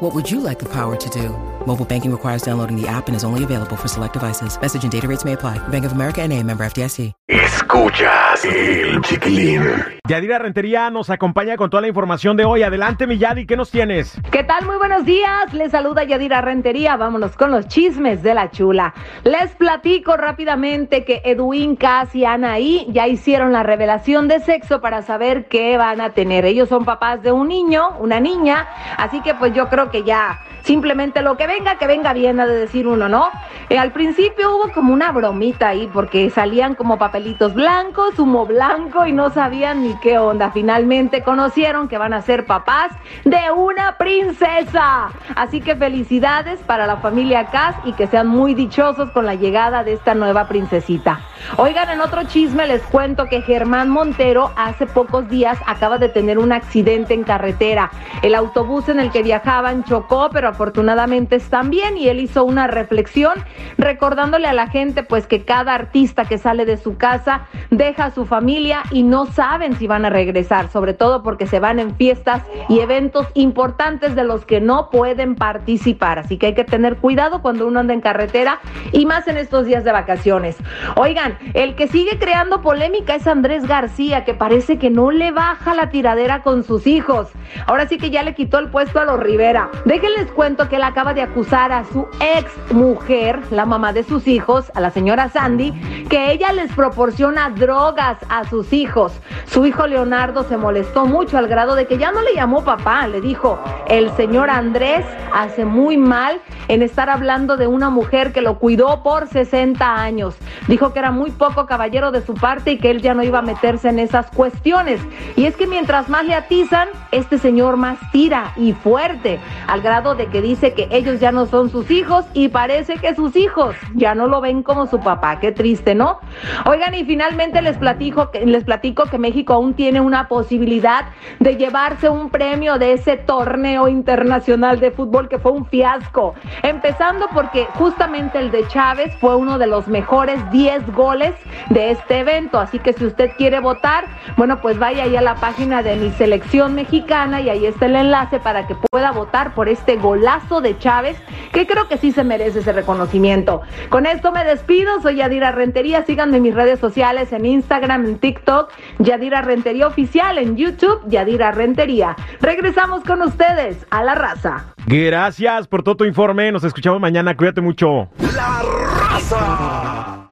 What would you like the power to do? Mobile banking requires downloading the app and is only available for select devices. Message and data rates may apply. Bank of America and a member FDIC. Escuchas el chiquilín. Yadira Rentería nos acompaña con toda la información de hoy. Adelante, mi Yadi, ¿qué nos tienes? ¿Qué tal? Muy buenos días. Les saluda Yadira Rentería. Vámonos con los chismes de la chula. Les platico rápidamente que Edwin, Cass y Anaí ya hicieron la revelación de sexo para saber qué van a tener. Ellos son papás de un niño, una niña, así que pues yo creo que ya simplemente lo que venga, que venga bien, ha de decir uno, ¿no? Eh, al principio hubo como una bromita ahí porque salían como papelitos blancos, humo blanco y no sabían ni qué onda. Finalmente conocieron que van a ser papás de una princesa. Así que felicidades para la familia Cass y que sean muy dichosos con la llegada de esta nueva princesita. Oigan, en otro chisme les cuento que Germán Montero hace pocos días acaba de tener un accidente en carretera. El autobús en el que viajaban chocó, pero afortunadamente están bien y él hizo una reflexión recordándole a la gente pues que cada artista que sale de su casa deja a su familia y no saben si van a regresar, sobre todo porque se van en fiestas y eventos importantes de los que no pueden participar. Así que hay que tener cuidado cuando uno anda en carretera y más en estos días de vacaciones. Oigan, el que sigue creando polémica es Andrés García, que parece que no le baja la tiradera con sus hijos. Ahora sí que ya le quitó el puesto a los Rivera. Déjenles cuento que él acaba de acusar a su ex mujer, la mamá de sus hijos, a la señora Sandy, que ella les proporciona drogas a sus hijos. Su hijo Leonardo se molestó mucho al grado de que ya no le llamó papá, le dijo, el señor Andrés hace muy mal en estar hablando de una mujer que lo cuidó por 60 años. Dijo que era muy poco caballero de su parte y que él ya no iba a meterse en esas cuestiones. Y es que mientras más le atizan, este señor más tira y fuerte, al grado de que dice que ellos ya no son sus hijos y parece que sus hijos ya no lo ven como su papá. Qué triste, ¿no? Oigan, y finalmente les platico les que México aún tiene una posibilidad de llevarse un premio de ese torneo internacional de fútbol que fue un fiasco. Empezando porque justamente el de Chávez fue uno de los mejores 10 goles de este evento. Así que si usted quiere votar, bueno, pues vaya ahí a la página de mi selección mexicana y ahí está el enlace para que pueda votar por este golazo de Chávez, que creo que sí se merece ese reconocimiento. Con esto me despido, soy Yadira Rentería, síganme en mis redes sociales, en Instagram, en TikTok, Yadira Rentería Oficial, en YouTube, Yadira Rentería. Regresamos con ustedes a la raza. Gracias por todo tu informe. Nos escuchamos mañana. Cuídate mucho. La raza.